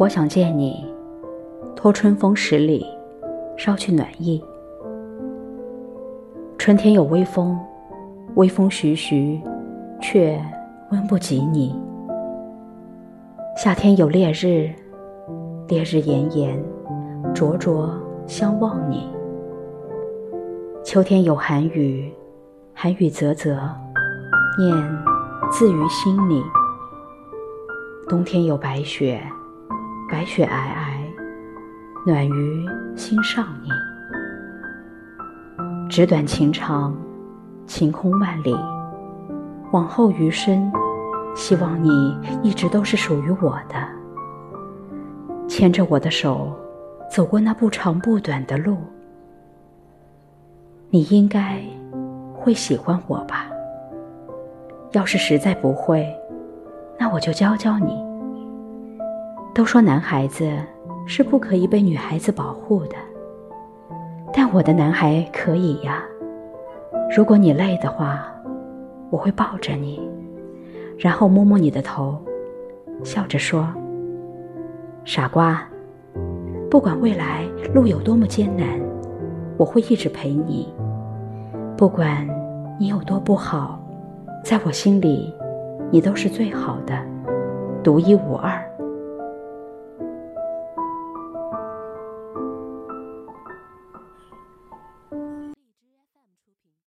我想见你，托春风十里，捎去暖意。春天有微风，微风徐徐，却温不及你。夏天有烈日，烈日炎炎，灼灼相望你。秋天有寒雨，寒雨泽泽，念自于心里。冬天有白雪，白雪皑皑，暖于心上你。纸短情长，晴空万里，往后余生，希望你一直都是属于我的。牵着我的手，走过那不长不短的路。你应该会喜欢我吧？要是实在不会，那我就教教你。都说男孩子是不可以被女孩子保护的，但我的男孩可以呀。如果你累的话，我会抱着你，然后摸摸你的头，笑着说：“傻瓜，不管未来路有多么艰难。”我会一直陪你，不管你有多不好，在我心里，你都是最好的，独一无二。